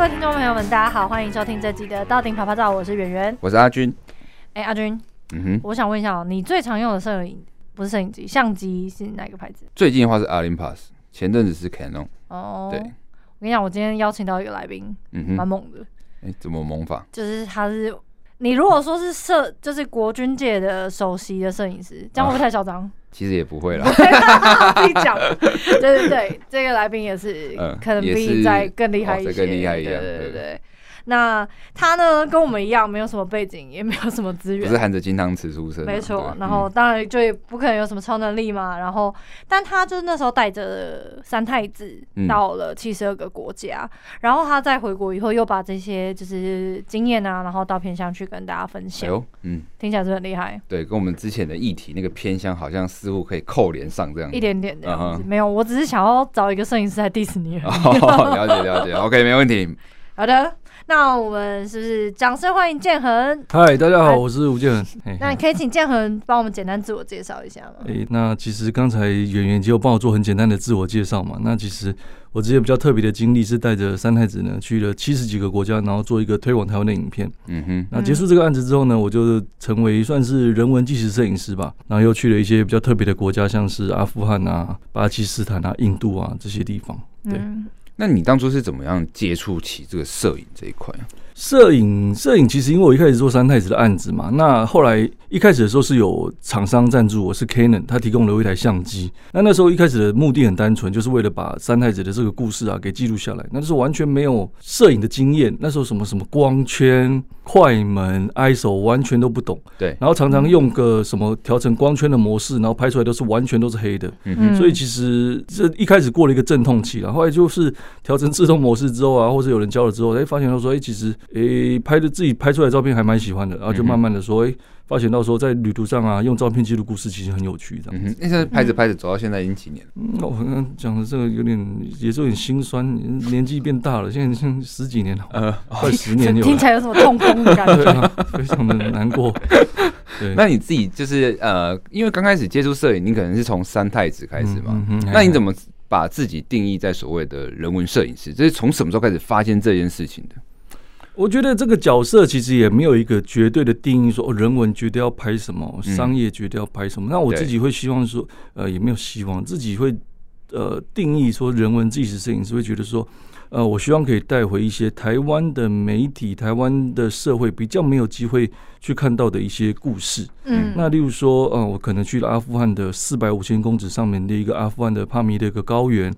各位听众朋友们，大家好，欢迎收听这集的《到顶啪啪照》，我是圆圆，我是阿军。哎、欸，阿军，嗯哼，我想问一下哦，你最常用的摄影不是摄影机，相机是哪个牌子？最近的话是 Olympus，前阵子是 Canon。哦，对，我跟你讲，我今天邀请到一个来宾，嗯哼，蛮猛的。哎、欸，怎么猛法？就是他是。你如果说是摄，就是国军界的首席的摄影师，这样会不会太嚣张？啊？其实也不会啦，自己讲。对对对，这个来宾也是，可能比你再更厉害一些，更厉害一点。对对对。那他呢，跟我们一样，没有什么背景，也没有什么资源，不是含着金汤匙出生。没错，然后当然就也不可能有什么超能力嘛。然后，但他就是那时候带着三太子到了七十二个国家，嗯，然后他在回国以后，又把这些就是经验啊，然后到偏乡去跟大家分享。哎，嗯，听起来是很厉害。对，跟我们之前的议题那个偏乡好像似乎可以扣连上这样，一点点这样子。没有，我只是想要找一个摄影师来 diss 你。哦，了解了解，OK，没问题。好的。那我们是不是掌声欢迎建恒？嗨，大家好，我是吴建恒。那你可以请建恒帮我们简单自我介绍一下吗？哎、欸，那其实刚才圆圆就帮我做很简单的自我介绍嘛。那其实我之前比较特别的经历是带着三太子呢去了七十几个国家，然后做一个推广台湾的影片。嗯哼。那结束这个案子之后呢，我就成为算是人文纪实摄影师吧。然后又去了一些比较特别的国家，像是阿富汗啊、巴基斯坦啊、印度啊这些地方。对。嗯那你当初是怎么样接触起这个摄影这一块？摄影，摄影其实因为我一开始做三太子的案子嘛，那后来一开始的时候是有厂商赞助，我是 Canon，他提供了我一台相机。那那时候一开始的目的很单纯，就是为了把三太子的这个故事啊给记录下来。那时候完全没有摄影的经验，那时候什么什么光圈、快门、ISO 完全都不懂。对，然后常常用个什么调成光圈的模式，然后拍出来都是完全都是黑的。嗯，所以其实这一开始过了一个阵痛期了，后来就是调成自动模式之后啊，或者有人教了之后，哎，发现他说，哎，其实。诶、欸，拍的自己拍出来的照片还蛮喜欢的，然后就慢慢的说，诶、欸，发现到说在旅途上啊，用照片记录故事其实很有趣，这样。嗯哼，那、现、在拍着拍着走到现在已经几年了？嗯，我刚刚讲的这个有点也是有点心酸，年纪变大了，现在像十几年了，呃，快十年有了，听起来有什么痛风的感觉？对啊，非常的难过。对，那你自己就是呃，因为刚开始接触摄影，你可能是从三太子开始嘛，嗯、那你怎么把自己定义在所谓的人文摄影师？这是从什么时候开始发现这件事情的？我觉得这个角色其实也没有一个绝对的定义，说哦，人文绝对要拍什么，商业绝对要拍什么。那我自己会希望说，呃，也没有希望，自己会呃定义说，人文纪实摄影师会觉得说，呃，我希望可以带回一些台湾的媒体、台湾的社会比较没有机会去看到的一些故事。嗯，那例如说，呃，我可能去了阿富汗的四百五千公尺上面的一个阿富汗的帕米的一个高原。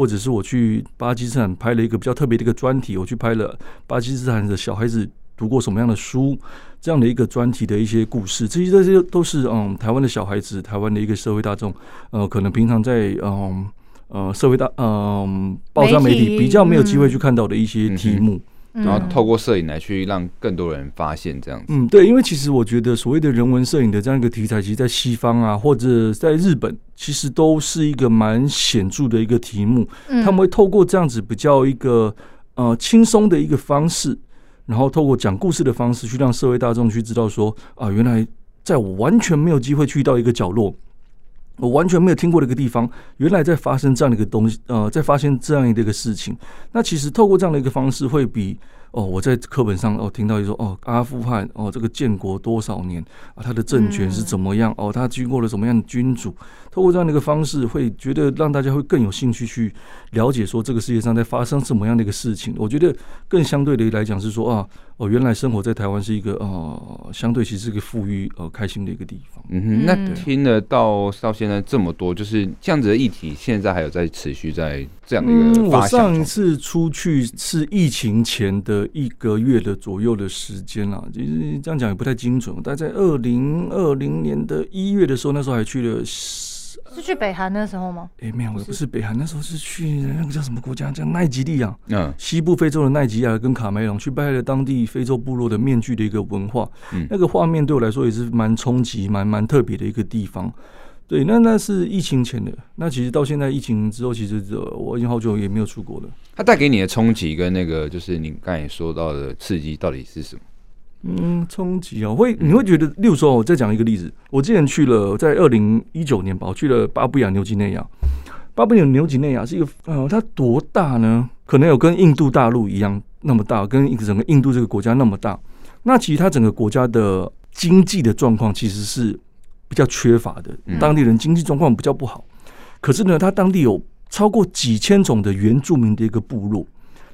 或者是我去巴基斯坦拍了一个比较特别的一个专题，我去拍了巴基斯坦的小孩子读过什么样的书，这样的一个专题的一些故事，这些这些都是嗯台湾的小孩子，台湾的一个社会大众，呃，可能平常在嗯呃社会大嗯报章媒体比较没有机会去看到的一些题目。嗯然后透过摄影来去让更多人发现这样子。嗯，对，因为其实我觉得所谓的人文摄影的这样一个题材，其实，在西方啊，或者在日本，其实都是一个蛮显著的一个题目。他们会透过这样子比较一个呃轻松的一个方式，然后透过讲故事的方式，去让社会大众去知道说啊，原来在我完全没有机会去到一个角落。我完全没有听过的一个地方，原来在发生这样的一个东西，呃，在发生这样的一个事情。那其实透过这样的一个方式，会比哦，我在课本上哦听到一说哦，阿富汗哦，这个建国多少年啊，他的政权是怎么样？哦，他经过了什么样的君主？透过这样的一个方式，会觉得让大家会更有兴趣去了解说这个世界上在发生什么样的一个事情。我觉得更相对的来讲是说啊。哦，原来生活在台湾是一个呃，相对其实是一个富裕呃开心的一个地方。嗯哼，那听了到到现在这么多，就是这样子的议题，现在还有在持续在这样的一个。我上一次出去是疫情前的一个月的左右的时间啦，其实这样讲也不太精准，但在二零二零年的一月的时候，那时候还去了。是去北韩那时候吗？哎、欸，没有，不是北韩，那时候是去那个叫什么国家，叫奈吉利亚。嗯，西部非洲的奈吉利亚跟卡梅隆去拜了当地非洲部落的面具的一个文化。嗯，那个画面对我来说也是蛮冲击、蛮蛮特别的一个地方。对，那那是疫情前的。那其实到现在疫情之后，其实我已经好久也没有出国了。它带给你的冲击跟那个就是你刚才说到的刺激到底是什么？嗯，冲击啊，会你会觉得，例如说，我再讲一个例子，我之前去了，在二零一九年吧，我去了巴布亚纽几内亚。巴布亚纽几内亚是一个，呃，它多大呢？可能有跟印度大陆一样那么大，跟整个印度这个国家那么大，那其实它整个国家的经济的状况其实是比较缺乏的，当地人经济状况比较不好。可是呢，它当地有超过几千种的原住民的一个部落。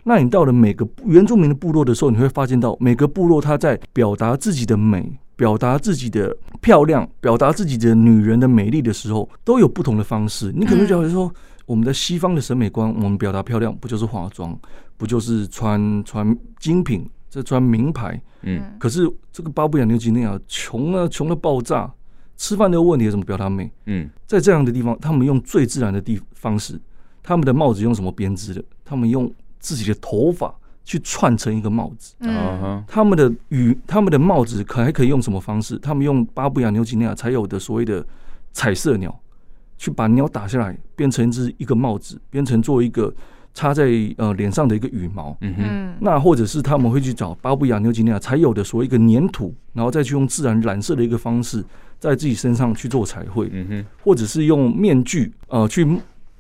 那你到了每个原住民的部落的时候，你会发现到每个部落它在表达自己的美、表达自己的漂亮、表达自己的女人的美丽的时候，都有不同的方式。你可能觉得说，我们的西方的审美观，我们表达漂亮不就是化妆，不就是穿穿精品，这穿名牌？嗯。可是这个巴布亚纽几内亚穷啊，穷的爆炸，吃饭的问题怎么表达美？嗯，在这样的地方，他们用最自然的地方式，他们的帽子用什么编织的？他们用。自己的头发去串成一个帽子，嗯，他们的羽，他们的帽子可还可以用什么方式？他们用巴布亚纽几内亚才有的所谓的彩色鸟，去把鸟打下来，变成一只一个帽子，变成做一个插在呃脸上的一个羽毛。嗯哼，那或者是他们会去找巴布亚纽几内亚才有的所谓一个粘土，然后再去用自然染色的一个方式，在自己身上去做彩绘。嗯哼，或者是用面具呃去。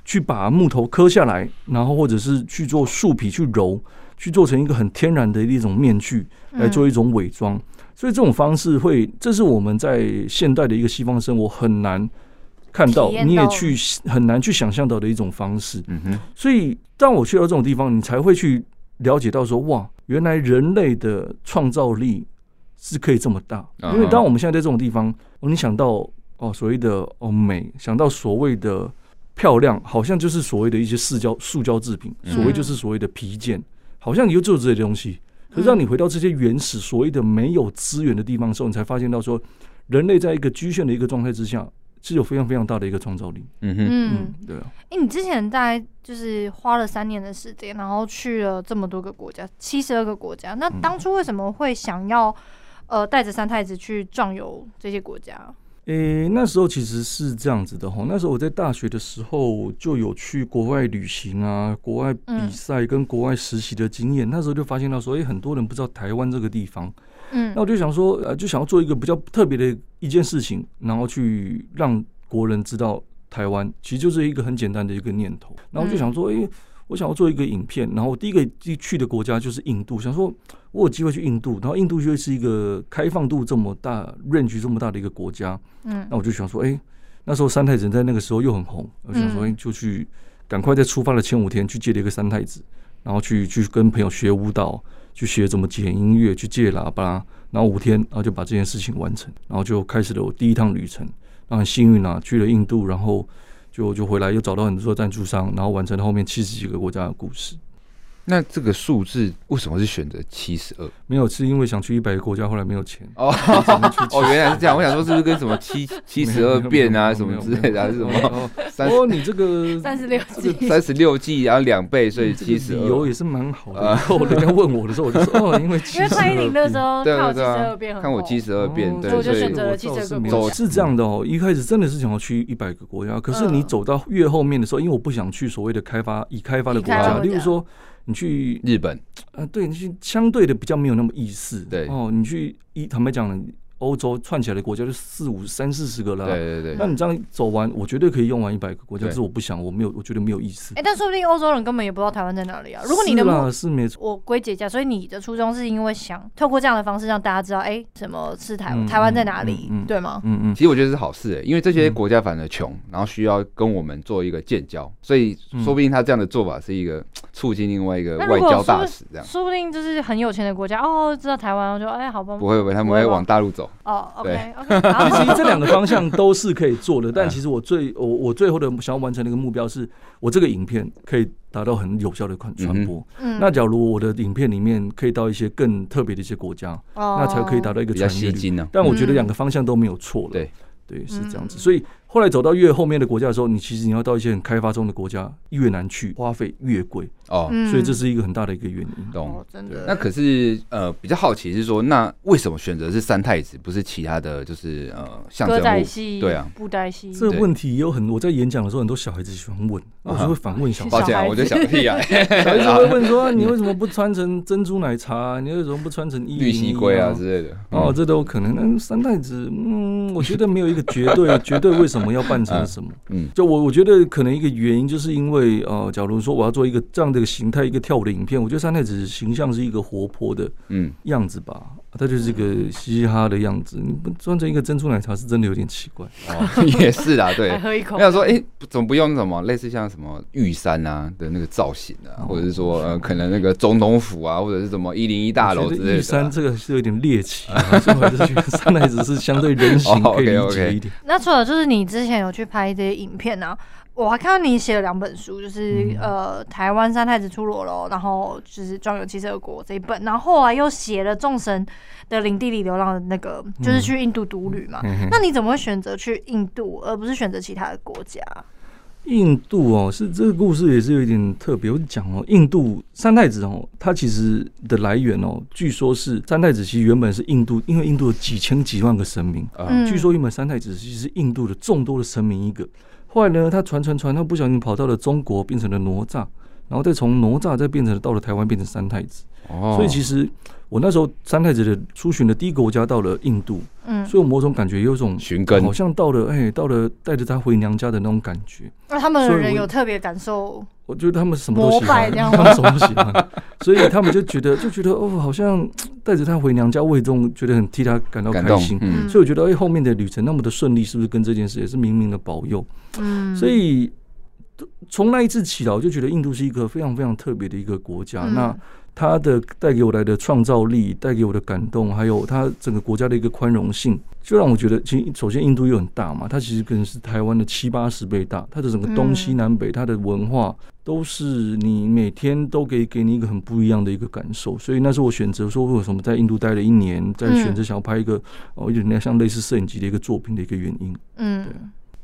去把木头磕下来，然后或者是去做树皮去揉，去做成一个很天然的一种面具来做一种伪装。所以这种方式会，这是我们在现代的一个西方生活很难看到，你也去很难去想象到的一种方式。嗯哼。所以当我去到这种地方，你才会去了解到说，哇，原来人类的创造力是可以这么大。因为当我们现在在这种地方，你想到哦所谓的哦美，想到所谓的。漂亮，好像就是所谓的一些塑胶塑胶制品，所谓就是所谓的皮件，好像你就只有这些东西。可是让你回到这些原始所谓的没有资源的地方的时候，你才发现到说，人类在一个局限的一个状态之下，是有非常非常大的一个创造力。嗯哼，嗯，对啊。哎，你之前大概就是花了三年的时间，然后去了这么多个国家，七十二个国家。那当初为什么会想要呃带着三太子去壮游这些国家？诶、欸，那时候其实是这样子的哈。那时候我在大学的时候就有去国外旅行啊，国外比赛跟国外实习的经验。嗯、那时候就发现到说，诶、欸，很多人不知道台湾这个地方。嗯，那我就想说，呃，就想要做一个比较特别的一件事情，然后去让国人知道台湾，其实就是一个很简单的一个念头。然后我就想说，诶、欸。我想要做一个影片，然后第一个去的国家就是印度，想说我有机会去印度，然后印度就会是一个开放度这么大、range 这么大的一个国家。嗯，那我就想说，哎、欸，那时候三太子在那个时候又很红，我想说，哎，就去赶快在出发的前五天去借了一个三太子，然后去去跟朋友学舞蹈，去学怎么剪音乐，去借喇叭，然后五天，然后就把这件事情完成，然后就开始了我第一趟旅程。然后很幸运啊，去了印度，然后。就就回来又找到很多赞助商，然后完成了后面七十几个国家的故事。那这个数字为什么是选择七十二？没有，是因为想去一百个国家，后来没有钱。哦哦，原来是这样。我想说，是不是跟什么七 七十二变啊，什么之类的，还是什么？哦，你这个三十六计，三十六计，然后两倍，所以七十二。理由也是蛮好的。然后人家问我的时候，我就说哦，因为 因为蔡依林那时候看我七十二变，看我七十二变，对，我就选择了七十二变。走是这样的哦，一开始真的是想要去一百个国家，可是你走到越后面的时候，因为我不想去所谓的开发已开发的国家，例如说。你去日本，啊，对，你去相对的比较没有那么意思，对哦，你去一坦白讲。欧洲串起来的国家就四五三四十个了，对对对。那你这样走完，我绝对可以用完一百个国家，可是我不想，我没有，我觉得没有意思。哎，但说不定欧洲人根本也不知道台湾在哪里啊。如果你的是没错，我归结一下，所以你的初衷是因为想透过这样的方式让大家知道，哎，什么是台湾？台湾在哪里？对吗？嗯嗯。其实我觉得是好事，哎，因为这些国家反而穷，然后需要跟我们做一个建交，所以说不定他这样的做法是一个 促进另外一个外交大使这样。说不定就是很有钱的国家哦，知道台湾，我就哎，好吧。不会不会，他们会往大陆走。哦，OK。Okay, 其实这两个方向都是可以做的，但其实我最我我最后的想要完成的一个目标是，我这个影片可以达到很有效的传传播。嗯，那假如我的影片里面可以到一些更特别的一些国家，那才可以达到一个传播率。但我觉得两个方向都没有错了。对对，是这样子。所以后来走到越后面的国家的时候，你其实你要到一些很开发中的国家，越难去，花费越贵。哦，所以这是一个很大的一个原因，懂？真的。那可是呃，比较好奇是说，那为什么选择是三太子，不是其他的就是呃，象征物？对啊，布袋戏。这个问题也有很，我在演讲的时候，很多小孩子喜欢问，我就会 反问小孩。抱歉，我就想屁啊，小孩子会问说，你为什么不穿成珍珠奶茶？你为什么不穿成绿蠵龟啊之类的？哦，这都有可能。那三太子，嗯，我觉得没有一个绝对绝对为什么要扮成什么？嗯，就我我觉得可能一个原因就是因为呃，假如说我要做一个这样的一个形态一个跳舞的影片，我觉得三太子形象是一个活泼的嗯样子吧。他就是一个嘻嘻哈哈的样子，你不装成一个珍珠奶茶是真的有点奇怪。哦，也是啊，对。喝一口。我想说，哎，怎么不用什么类似像什么玉山啊的那个造型啊，或者是说呃，可能那个总统府啊，或者是什么一零一大楼之类的。玉山这个是有点猎奇，所以我就觉得山奶只是相对人形 可以理解一点。那除了就是你之前有去拍这些影片呢？我还看到你写了两本书，就是、嗯、呃台湾三太子出罗喽，然后就是壮游七十二国这一本，然后后来又写了众神的领地里流浪的那个，就是去印度独旅嘛。嗯、那你怎么会选择去印度，而不是选择其他的国家？印度哦，是这个故事也是有一点特别。我讲哦，印度三太子哦，它其实的来源哦，据说是三太子其实原本是印度，因为印度有几千几万个神明，嗯、据说原本三太子其实是印度的众多的神明一个。后来呢，他传传传，他不小心跑到了中国，变成了哪吒，然后再从哪吒再变成了到了台湾，变成三太子。哦，所以其实我那时候三太子的出巡的第一个国家到了印度，嗯，所以我某种感觉有种寻根，好像到了哎，到了带着他回娘家的那种感觉。那他们的人有特别感受？我觉得他们什么都喜欢，他们什么都喜欢，所以他们就觉得就觉得哦，好像带着他回娘家，我也这觉得很替他感到开心。嗯，所以我觉得哎，后面的旅程那么的顺利，是不是跟这件事也是冥冥的保佑？嗯，所以从那一次起来，我就觉得印度是一个非常非常特别的一个国家。那他的带给我来的创造力，带给我的感动，还有他整个国家的一个宽容性，就让我觉得，其实首先印度又很大嘛，它其实可能是台湾的七八十倍大，它的整个东西南北，它的文化都是你每天都可以给你一个很不一样的一个感受，所以那是我选择说为什么在印度待了一年，在选择想要拍一个哦有点像类似摄影集的一个作品的一个原因。嗯，对，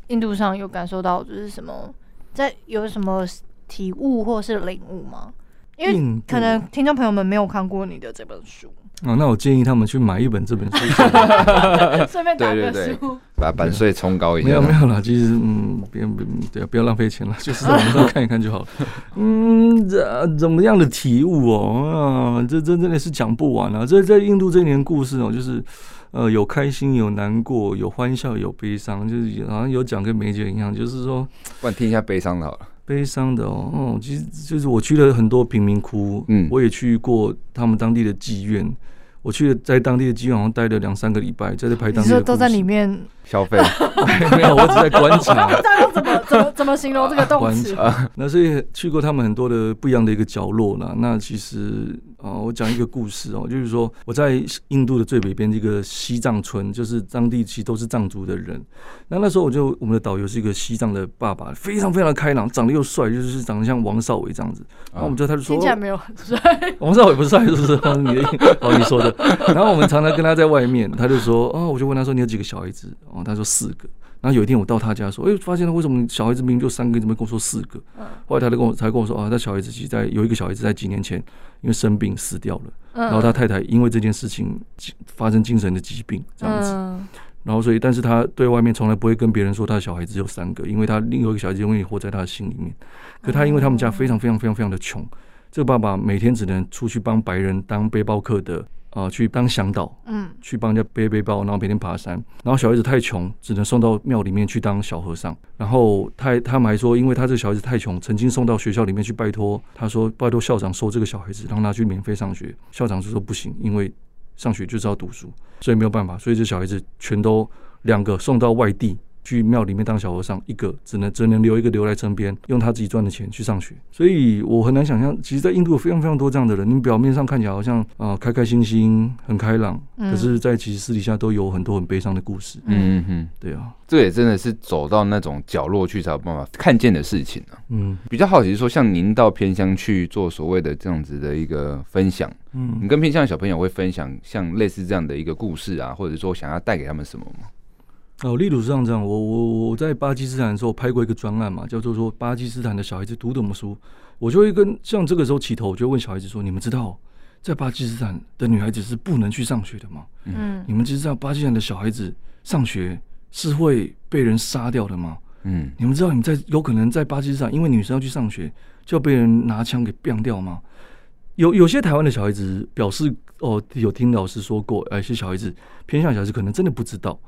印度上有感受到就是什么，在有什么体悟或是领悟吗？因为可能听众朋友们没有看过你的这本书哦，那我建议他们去买一本这本书，顺便打个书，把版税冲高一点。没有没有啦，其实嗯，别别对，不要浪费钱了，就是在网上看一看就好了。嗯，这怎么样的体悟哦？啊，这真真的是讲不完啊！这在印度这一年故事哦，就是呃，有开心，有难过，有欢笑，有悲伤，就是好像有讲跟没讲一样，就是说，不然听一下悲伤的好了。悲伤的哦，哦，其实就是我去了很多贫民窟，嗯，我也去过他们当地的妓院，我去了在当地的妓院好像待了两三个礼拜，在这拍当地的。都在里面消费？没有，我只在观察。怎么怎么怎么形容这个动词？观察。那所以去过他们很多的不一样的一个角落呢。那其实。哦，我讲一个故事哦，就是说我在印度的最北边这个西藏村，就是当地其实都是藏族的人。那那时候我就我们的导游是一个西藏的爸爸，非常非常的开朗，长得又帅，就是长得像王少伟这样子。然后我们就他就说，听起来没有很帅。王少伟不帅是不是？你哦你说的。然后我们常常跟他在外面，他就说哦，我就问他说你有几个小孩子？哦，他说四个。然后有一天我到他家说，哎，发现了为什么小孩子明明就三个，怎么跟我说四个？后来他就跟我才跟我说啊，他小孩子其实在有一个小孩子在几年前因为生病死掉了，然后他太太因为这件事情发生精神的疾病这样子，然后所以但是他对外面从来不会跟别人说他的小孩子有三个，因为他另外一个小孩子永远活在他的心里面。可他因为他们家非常非常非常非常的穷，这个爸爸每天只能出去帮白人当背包客的。啊，去当向导，嗯，去帮人家背背包，然后每天爬山。然后小孩子太穷，只能送到庙里面去当小和尚。然后他他们还说，因为他这个小孩子太穷，曾经送到学校里面去拜托，他说拜托校长收这个小孩子，让他去免费上学。校长就说不行，因为上学就是要读书，所以没有办法。所以这小孩子全都两个送到外地。去庙里面当小和尚，一个只能只能留一个留在身边，用他自己赚的钱去上学。所以我很难想象，其实，在印度有非常非常多这样的人。你表面上看起来好像啊开开心心、很开朗，可是，在其实私底下都有很多很悲伤的故事。嗯嗯嗯，对啊，这也真的是走到那种角落去才有办法看见的事情啊。嗯，比较好奇是说，像您到偏乡去做所谓的这样子的一个分享，嗯，你跟偏乡的小朋友会分享像类似这样的一个故事啊，或者说想要带给他们什么吗？哦，例如是这样，我我我在巴基斯坦的时候拍过一个专案嘛，叫做说巴基斯坦的小孩子读什么书，我就会跟像这个时候起头，我就问小孩子说：你们知道在巴基斯坦的女孩子是不能去上学的吗？嗯，你们知道巴基斯坦的小孩子上学是会被人杀掉的吗？嗯，你们知道你们在有可能在巴基斯坦，因为女生要去上学，就要被人拿枪给毙掉吗？有有些台湾的小孩子表示，哦，有听老师说过，有些小孩子偏向小孩子可能真的不知道。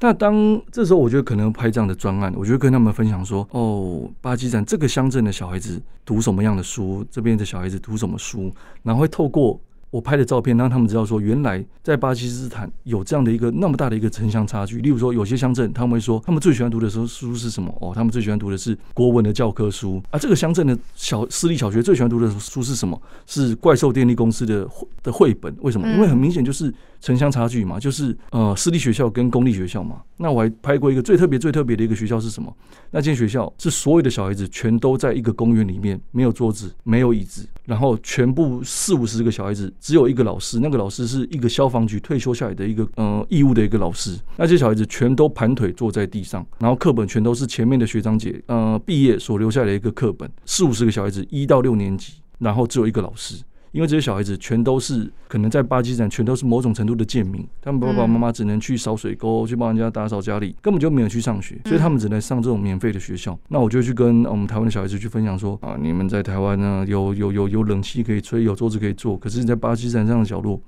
那当这时候，我觉得可能拍这样的专案，我就跟他们分享说：哦，巴基斯坦这个乡镇的小孩子读什么样的书，这边的小孩子读什么书，然后会透过。我拍的照片让他们知道说，原来在巴基斯坦有这样的一个那么大的一个城乡差距。例如说，有些乡镇他们会说，他们最喜欢读的书书是什么？哦，他们最喜欢读的是国文的教科书。啊这个乡镇的小私立小学最喜欢读的书是什么？是怪兽电力公司的的绘本。为什么？因为很明显就是城乡差距嘛，就是呃私立学校跟公立学校嘛。那我还拍过一个最特别最特别的一个学校是什么？那间学校是所有的小孩子全都在一个公园里面，没有桌子，没有椅子，然后全部四五十个小孩子。只有一个老师，那个老师是一个消防局退休下来的一个呃义务的一个老师。那些小孩子全都盘腿坐在地上，然后课本全都是前面的学长姐呃毕业所留下来一个课本。四五十个小孩子，一到六年级，然后只有一个老师。因为这些小孩子全都是可能在巴基斯坦全都是某种程度的贱民，他们爸爸妈妈只能去扫水沟，去帮人家打扫家里，根本就没有去上学，所以他们只能上这种免费的学校。那我就去跟我们台湾的小孩子去分享说啊，你们在台湾呢有有有有冷气可以吹，有桌子可以坐，可是你在巴基斯坦这样的角落，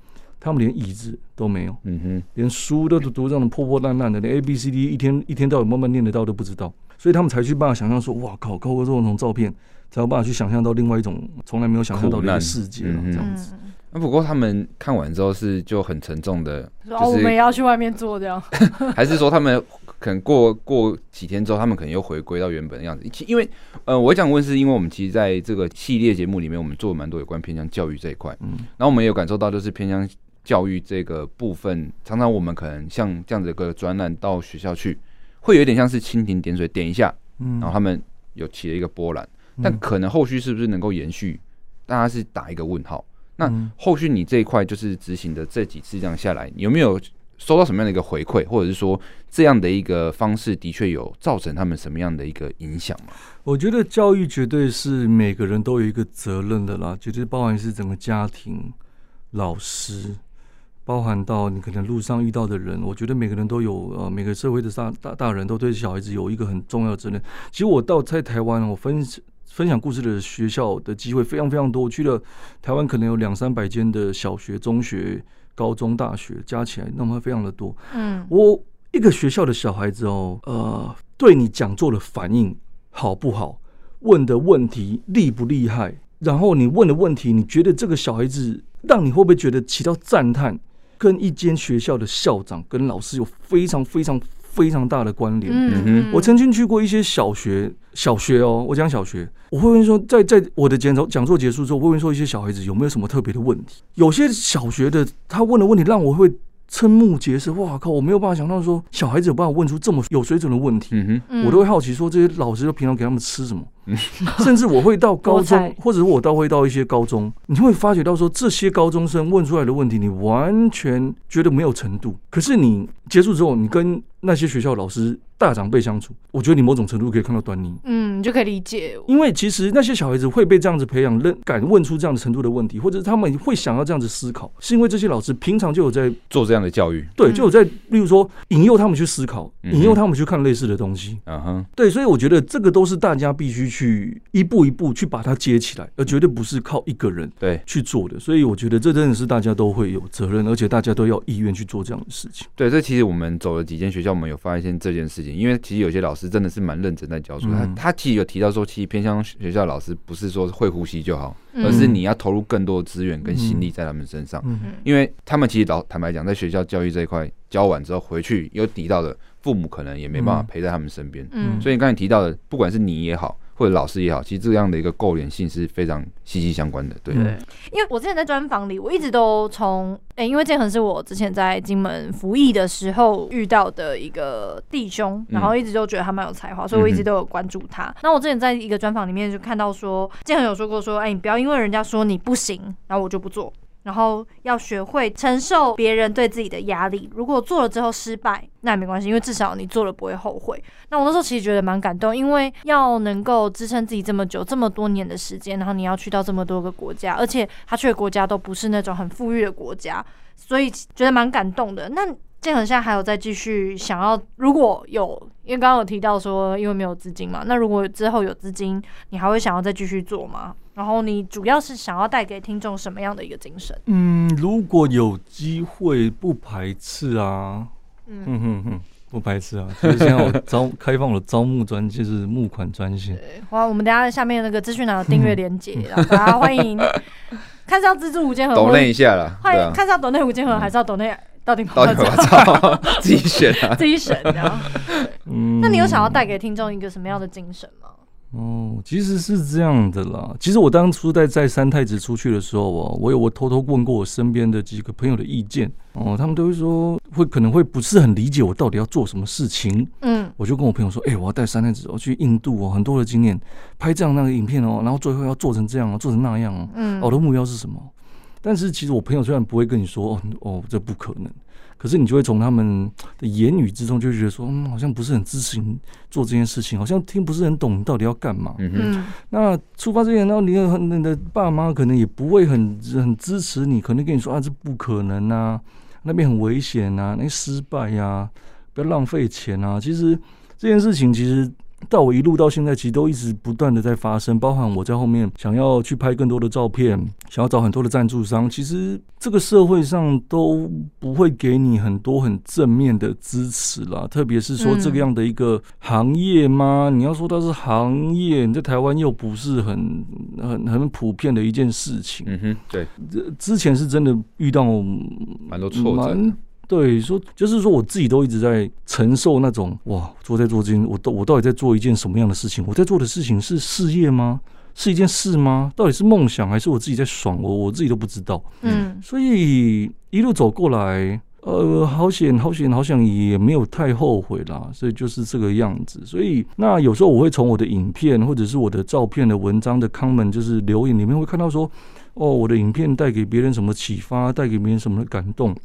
他们连椅子都没有，嗯哼，连书都读这种破破烂烂的，连 A B C D 一天一天到晚慢慢念得到都不知道，所以他们才去办法想象说，哇靠，高过这种照片。才有办法去想象到另外一种从来没有想象到的一个世界了，这样子。那不过他们看完之后是就很沉重的，就是我们也要去外面做这样，还是说他们可能过过几天之后，他们可能又回归到原本的样子？因为呃，我想问是因为我们其实在这个系列节目里面，我们做了蛮多有关偏向教育这一块，嗯，然后我们也有感受到，就是偏乡教育这个部分，常常我们可能像这样子一个专栏到学校去，会有点像是蜻蜓点水，点一下，嗯，然后他们有起了一个波澜。但可能后续是不是能够延续？大家是打一个问号。那后续你这一块就是执行的这几次这样下来，有没有收到什么样的一个回馈，或者是说这样的一个方式的确有造成他们什么样的一个影响吗？我觉得教育绝对是每个人都有一个责任的啦，绝对包含是整个家庭、老师，包含到你可能路上遇到的人。我觉得每个人都有呃，每个社会的大大大人都对小孩子有一个很重要的责任。其实我到在台湾，我分。分享故事的学校的机会非常非常多，我去了台湾可能有两三百间的小学、中学、高中、大学，加起来那么非常的多。嗯，我一个学校的小孩子哦，呃，对你讲座的反应好不好，问的问题厉不厉害，然后你问的问题，你觉得这个小孩子让你会不会觉得起到赞叹，跟一间学校的校长跟老师有非常非常。非常大的关联。嗯哼，我曾经去过一些小学，小学哦，我讲小学，我会问说，在在我的讲座讲座结束之后，我会问说一些小孩子有没有什么特别的问题？有些小学的他问的问题让我会瞠目结舌。哇靠，我没有办法想到说小孩子有办法问出这么有水准的问题。嗯，我都会好奇说这些老师平常给他们吃什么？甚至我会到高中，或者我到会到一些高中，你会发觉到说这些高中生问出来的问题，你完全觉得没有程度。可是你结束之后，你跟那些学校老师、大长辈相处，我觉得你某种程度可以看到端倪。嗯，你就可以理解。因为其实那些小孩子会被这样子培养，认敢问出这样的程度的问题，或者他们会想要这样子思考，是因为这些老师平常就有在做这样的教育。对，就有在，例如说引诱他们去思考，引诱他们去看类似的东西。嗯哼，对，所以我觉得这个都是大家必须去一步一步去把它接起来，而绝对不是靠一个人对去做的。所以我觉得这真的是大家都会有责任，而且大家都要意愿去做这样的事情。对，这其实我们走了几间学校。我们有发现这件事情，因为其实有些老师真的是蛮认真在教书。他他其实有提到说，其实偏向学校老师不是说会呼吸就好，而是你要投入更多的资源跟心力在他们身上。因为他们其实老坦白讲，在学校教育这一块教完之后回去，有提到的父母可能也没办法陪在他们身边。所以你刚才提到的，不管是你也好。或者老师也好，其实这样的一个勾连性是非常息息相关的，对。对，因为我之前在专访里，我一直都从，哎、欸，因为建恒是我之前在金门服役的时候遇到的一个弟兄，然后一直都觉得他蛮有才华，所以我一直都有关注他。嗯、那我之前在一个专访里面就看到说，建恒有说过说，哎、欸，你不要因为人家说你不行，然后我就不做。然后要学会承受别人对自己的压力。如果做了之后失败，那也没关系，因为至少你做了不会后悔。那我那时候其实觉得蛮感动，因为要能够支撑自己这么久、这么多年的时间，然后你要去到这么多个国家，而且他去的国家都不是那种很富裕的国家，所以觉得蛮感动的。那建恒现在还有在继续想要，如果有，因为刚刚有提到说因为没有资金嘛，那如果之后有资金，你还会想要再继续做吗？然后你主要是想要带给听众什么样的一个精神？嗯，如果有机会，不排斥啊。嗯哼哼，不排斥啊。所以现在我招开放了招募专，就是募款专线。哇，我们等下下面那个资讯栏有订阅连接，然后大家欢迎。看是要资助五千盒，抖内一下了。欢迎看是要抖内五千盒，还是要抖内到底到底多少？自己选啊，自己选的。嗯，那你有想要带给听众一个什么样的精神吗？哦，其实是这样的啦。其实我当初在在三太子出去的时候哦，我有我偷偷问过我身边的几个朋友的意见哦，他们都会说会可能会不是很理解我到底要做什么事情。嗯，我就跟我朋友说，哎、欸，我要带三太子我去印度哦，很多的经验，拍这样那个影片哦，然后最后要做成这样哦，做成那样哦。嗯，我的目标是什么？但是其实我朋友虽然不会跟你说哦哦，这不可能。可是你就会从他们的言语之中就觉得说，嗯，好像不是很支持你做这件事情，好像听不是很懂你到底要干嘛。嗯哼。那出发之前，然后你的你的爸妈可能也不会很很支持你，可能跟你说啊，这不可能啊，那边很危险啊，那失败呀，啊，不要浪费钱啊。其实这件事情其实。到我一路到现在，其实都一直不断的在发生，包含我在后面想要去拍更多的照片，想要找很多的赞助商。其实这个社会上都不会给你很多很正面的支持啦，特别是说这个样的一个行业吗？嗯、你要说它是行业，你在台湾又不是很很很普遍的一件事情。嗯哼，对，之前是真的遇到蛮多挫折。对，说就是说，我自己都一直在承受那种哇，做在做这件，我到我到底在做一件什么样的事情？我在做的事情是事业吗？是一件事吗？到底是梦想还是我自己在爽？我我自己都不知道。嗯，所以一路走过来，呃，好险好险好险，也没有太后悔啦。所以就是这个样子。所以那有时候我会从我的影片或者是我的照片的文章的 comment，就是留言里面会看到说，哦，我的影片带给别人什么启发，带给别人什么感动。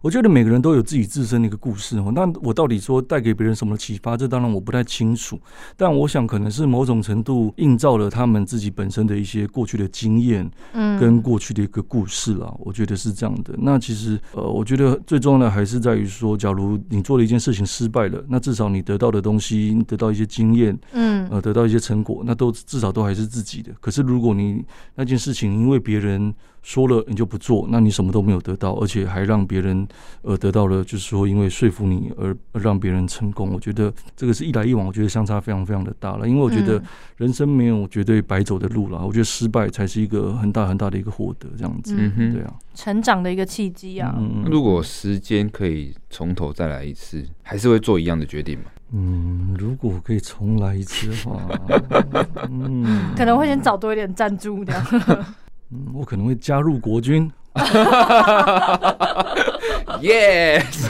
我觉得每个人都有自己自身的一个故事哦。那我到底说带给别人什么启发？这当然我不太清楚。但我想可能是某种程度映照了他们自己本身的一些过去的经验，嗯，跟过去的一个故事啦。我觉得是这样的。那其实呃，我觉得最重要的还是在于说，假如你做了一件事情失败了，那至少你得到的东西，你得到一些经验，嗯，呃，得到一些成果，那都至少都还是自己的。可是如果你那件事情因为别人说了你就不做，那你什么都没有得到，而且还让别人呃得到了，就是说因为说服你而而让别人成功。我觉得这个是一来一往，我觉得相差非常非常的大了。因为我觉得人生没有绝对白走的路了，我觉得失败才是一个很大很大的一个获得，这样子。嗯，对啊，成长的一个契机啊。嗯，如果时间可以从头再来一次，还是会做一样的决定吗？嗯，如果可以重来一次的话，嗯，可能会先找多一点赞助这样。嗯，我可能会加入国军。Yes。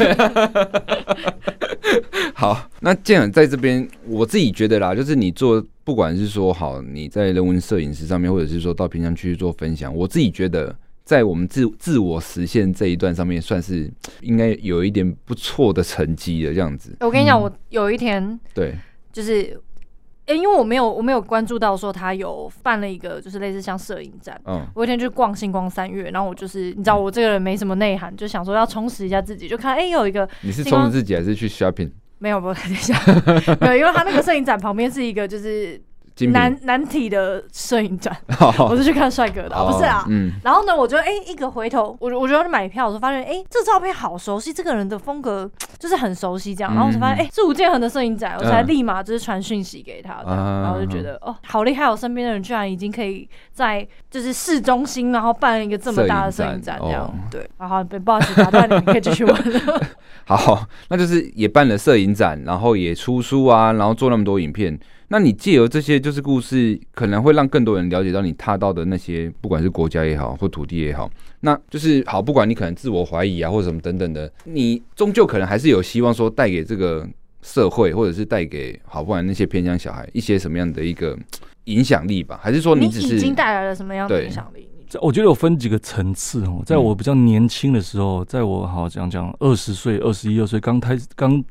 好，那这样在这边，我自己觉得啦，就是你做，不管是说好你在人文摄影师上面，或者是说到平常去做分享，我自己觉得在我们自自我实现这一段上面，算是应该有一点不错的成绩的这样子。我跟你讲，我有一天对，就是。哎，因为我没有，我没有关注到说他有办了一个，就是类似像摄影展。嗯，我有一天去逛星光三月，然后我就是，你知道我这个人没什么内涵，就想说要充实一下自己，就看哎有一个。你是充实自己还是去 shopping？没有，不，等一下，没有，因为他那个摄影展旁边是一个就是。男男体的摄影展，oh, 我是去看帅哥的，oh, 不是啊。嗯，然后呢，我就哎、欸，一个回头，我我就要去买票，我就发现哎、欸，这照片好熟悉，这个人的风格 就是很熟悉这样。然后我才发现哎，是吴建衡的摄影展，我才立马就是传讯息给他然后就觉得哦，好厉害，我身边的人居然已经可以在就是市中心，然后办一个这么大的摄影展这样。哦、对，好好，不好意思打断你，你可以继续问。好，那就是也办了摄影展，然后也出书啊，然后做那么多影片。那你借由这些就是故事，可能会让更多人了解到你踏到的那些，不管是国家也好，或土地也好，那就是好，不管你可能自我怀疑啊，或者什么等等的，你终究可能还是有希望说带给这个社会，或者是带给好，不管那些偏乡小孩一些什么样的一个 影响力吧？还是说你只是已经带来了什么样的影响力？我觉得有分几个层次哦，在我比较年轻的时候，在我好讲讲二十岁、二十一二岁刚开始刚。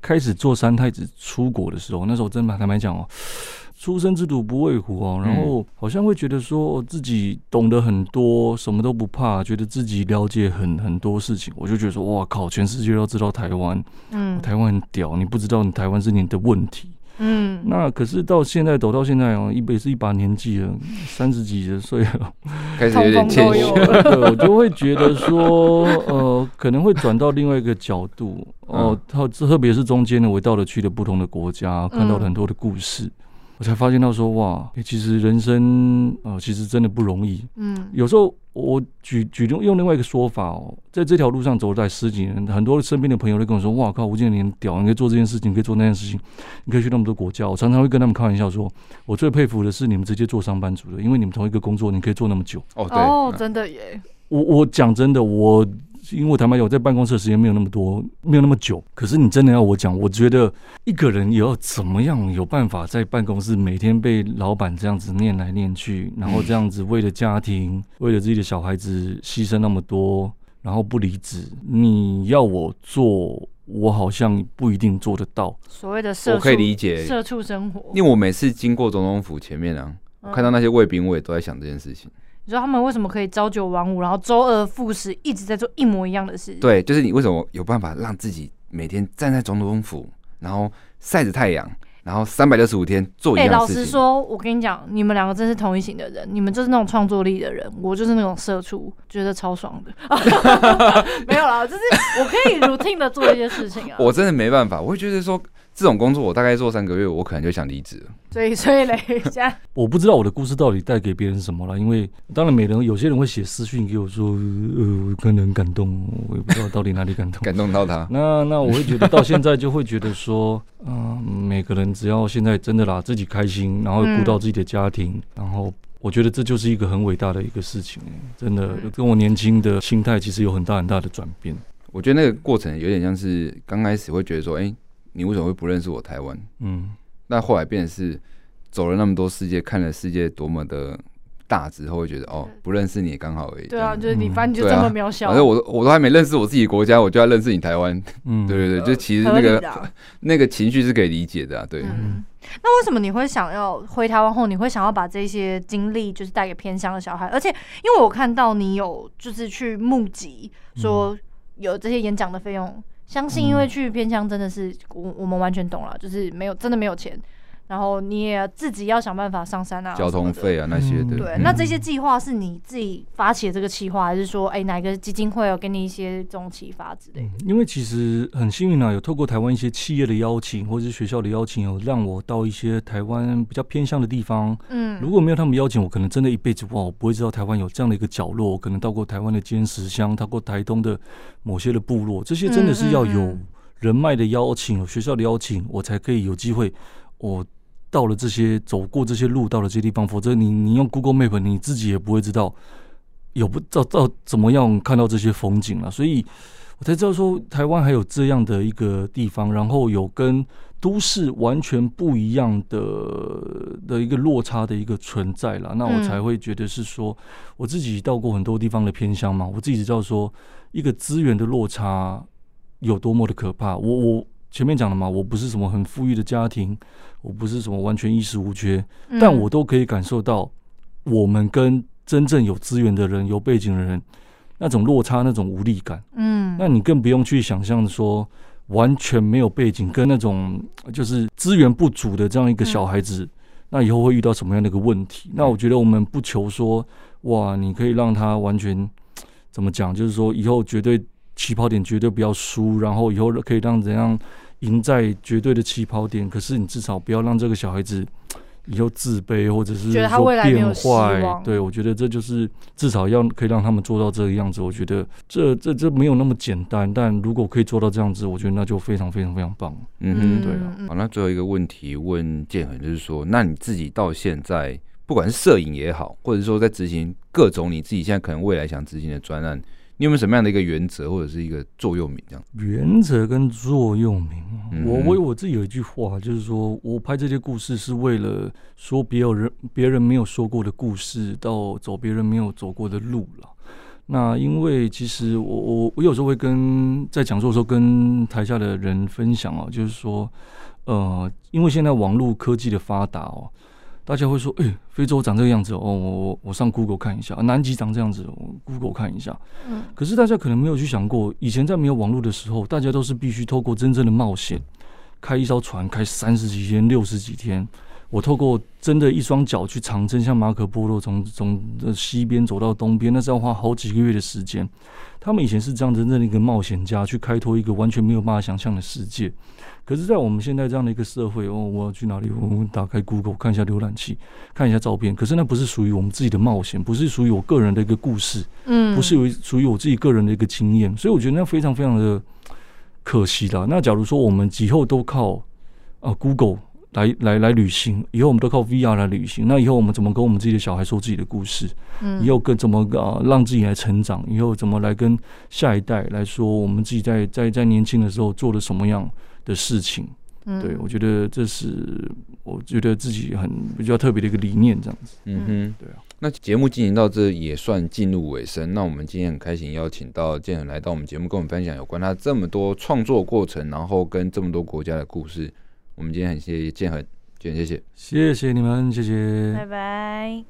开始做三太子出国的时候，那时候真的坦白讲哦，初生之犊不畏虎哦，然后好像会觉得说自己懂得很多，什么都不怕，觉得自己了解很很多事情，我就觉得说哇靠，全世界都知道台湾，嗯，台湾很屌，你不知道你台湾是你的问题，嗯，那可是到现在走到现在哦，一辈是一把年纪了，三十几岁了，开始有点谦虚。对，我就会觉得说，呃，可能会转到另外一个角度哦，特、呃、特别是中间呢，我到了去了不同的国家，看到了很多的故事。嗯我才发现到说哇，其实人生啊、呃，其实真的不容易。嗯，有时候我举举用用另外一个说法哦，在这条路上走了在十几年，很多身边的朋友都跟我说：“哇靠，吴建林屌，你可以做这件事情，你可以做那件事情，你可以去那么多国家。”我常常会跟他们开玩笑说：“我最佩服的是你们直接做上班族的，因为你们同一个工作，你可以做那么久。”哦，对，哦，真的耶。我我讲真的，我。因为我坦白讲，我在办公室的时间没有那么多，没有那么久。可是你真的要我讲，我觉得一个人也要怎么样有办法在办公室每天被老板这样子念来念去，然后这样子为了家庭、为了自己的小孩子牺牲那么多，然后不离职。你要我做，我好像不一定做得到。所谓的社，我可以理解社畜生活。因为我每次经过总统府前面啊，看到那些卫兵，我也都在想这件事情。你知道他们为什么可以朝九晚五，然后周而复始，一直在做一模一样的事？对，就是你为什么有办法让自己每天站在总统府，然后晒着太阳，然后三百六十五天做一样的事情？哎、欸，老实说，我跟你讲，你们两个真是同一型的人，你们就是那种创作力的人，我就是那种社畜，觉得超爽的。没有啦，就是我可以 routine 的做一些事情啊。我真的没办法，我会觉得说。这种工作我大概做三个月，我可能就想离职了。所以，所以嘞，现在我不知道我的故事到底带给别人什么了。因为当然，每人有些人会写私讯给我说，呃，我可能很感动，我也不知道到底哪里感动，感动到他。那那我会觉得到现在就会觉得说，嗯、呃，每个人只要现在真的啦，自己开心，然后顾到自己的家庭，嗯、然后我觉得这就是一个很伟大的一个事情。真的跟我年轻的心态其实有很大很大的转变。我觉得那个过程有点像是刚开始会觉得说，哎。你为什么会不认识我台湾？嗯，那后来变成是走了那么多世界，看了世界多么的大之后，会觉得哦，不认识你也刚好而已。对啊，就是你反正就这么渺小。反正我我都还没认识我自己国家，我就要认识你台湾。嗯，对对对，就其实那个 那个情绪是可以理解的啊。对。那为什么你会想要回台湾后，你会想要把这些经历就是带给偏乡的小孩？而且因为我看到你有就是去募集说有这些演讲的费用。相信，因为去偏乡真的是我我们完全懂了，就是没有真的没有钱，然后你也自己要想办法上山啊，交通费啊那些的。对，那这些计划是你自己发起的这个计划，还是说，哎，哪个基金会有给你一些这种启发之类的？因为其实很幸运啊，有透过台湾一些企业的邀请，或者是学校的邀请，有让我到一些台湾比较偏向的地方。嗯，如果没有他们邀请，我可能真的一辈子哇，我不会知道台湾有这样的一个角落。我可能到过台湾的尖石乡，到过台东的某些的部落，这些真的是要有人脉的邀请，有学校的邀请，我才可以有机会。我到了这些，走过这些路，到了这些地方，否则你你用 Google Map，你自己也不会知道有不知道怎么样看到这些风景了。所以我才知道说，台湾还有这样的一个地方，然后有跟都市完全不一样的的一个落差的一个存在了。那我才会觉得是说，我自己到过很多地方的偏乡嘛，我自己知道说，一个资源的落差。有多么的可怕！我我前面讲了嘛，我不是什么很富裕的家庭，我不是什么完全衣食无缺，嗯、但我都可以感受到，我们跟真正有资源的人、有背景的人那种落差、那种无力感。嗯，那你更不用去想象说，完全没有背景跟那种就是资源不足的这样一个小孩子，嗯、那以后会遇到什么样的一个问题？那我觉得我们不求说，哇，你可以让他完全怎么讲，就是说以后绝对。起跑点绝对不要输，然后以后可以让怎样赢在绝对的起跑点。可是你至少不要让这个小孩子以后自卑，或者是说变坏。对，我觉得这就是至少要可以让他们做到这个样子。我觉得这这这没有那么简单，但如果可以做到这样子，我觉得那就非常非常非常棒。嗯哼，对啊。好，那最后一个问题问建恒，就是说，那你自己到现在，不管是摄影也好，或者说在执行各种你自己现在可能未来想执行的专案。你有没有什么样的一个原则或者是一个座右铭？这样原则跟座右铭，嗯、我我我自己有一句话，就是说我拍这些故事是为了说别有人别人没有说过的故事，到走别人没有走过的路了。那因为其实我我我有时候会跟在讲座的时候跟台下的人分享哦，就是说呃，因为现在网络科技的发达哦。大家会说：“哎、欸，非洲长这个样子哦，我我我上 Google 看一下，南极长这样子，我 Google 看一下。嗯，可是大家可能没有去想过，以前在没有网络的时候，大家都是必须透过真正的冒险，开一艘船开三十几天、六十几天。我透过真的一双脚去长征，像马可波罗从从西边走到东边，那是要花好几个月的时间。他们以前是这样真正的一个冒险家，去开拓一个完全没有办法想象的世界。可是，在我们现在这样的一个社会，哦，我要去哪里？我们打开 Google 看一下浏览器，看一下照片。可是那不是属于我们自己的冒险，不是属于我个人的一个故事，嗯，不是属于属于我自己个人的一个经验。所以我觉得那非常非常的可惜啦。那假如说我们以后都靠啊 Google。来来来旅行，以后我们都靠 VR 来旅行。那以后我们怎么跟我们自己的小孩说自己的故事？嗯，以后跟怎么啊让自己来成长？以后怎么来跟下一代来说我们自己在在在年轻的时候做了什么样的事情？嗯，对，我觉得这是我觉得自己很比较特别的一个理念，这样子。嗯哼，对啊。那节目进行到这也算进入尾声。那我们今天很开心邀请到建恒来到我们节目，跟我们分享有关他这么多创作过程，然后跟这么多国家的故事。我们今天很谢谢建恒，建恒谢谢，谢谢你们，谢谢，拜拜。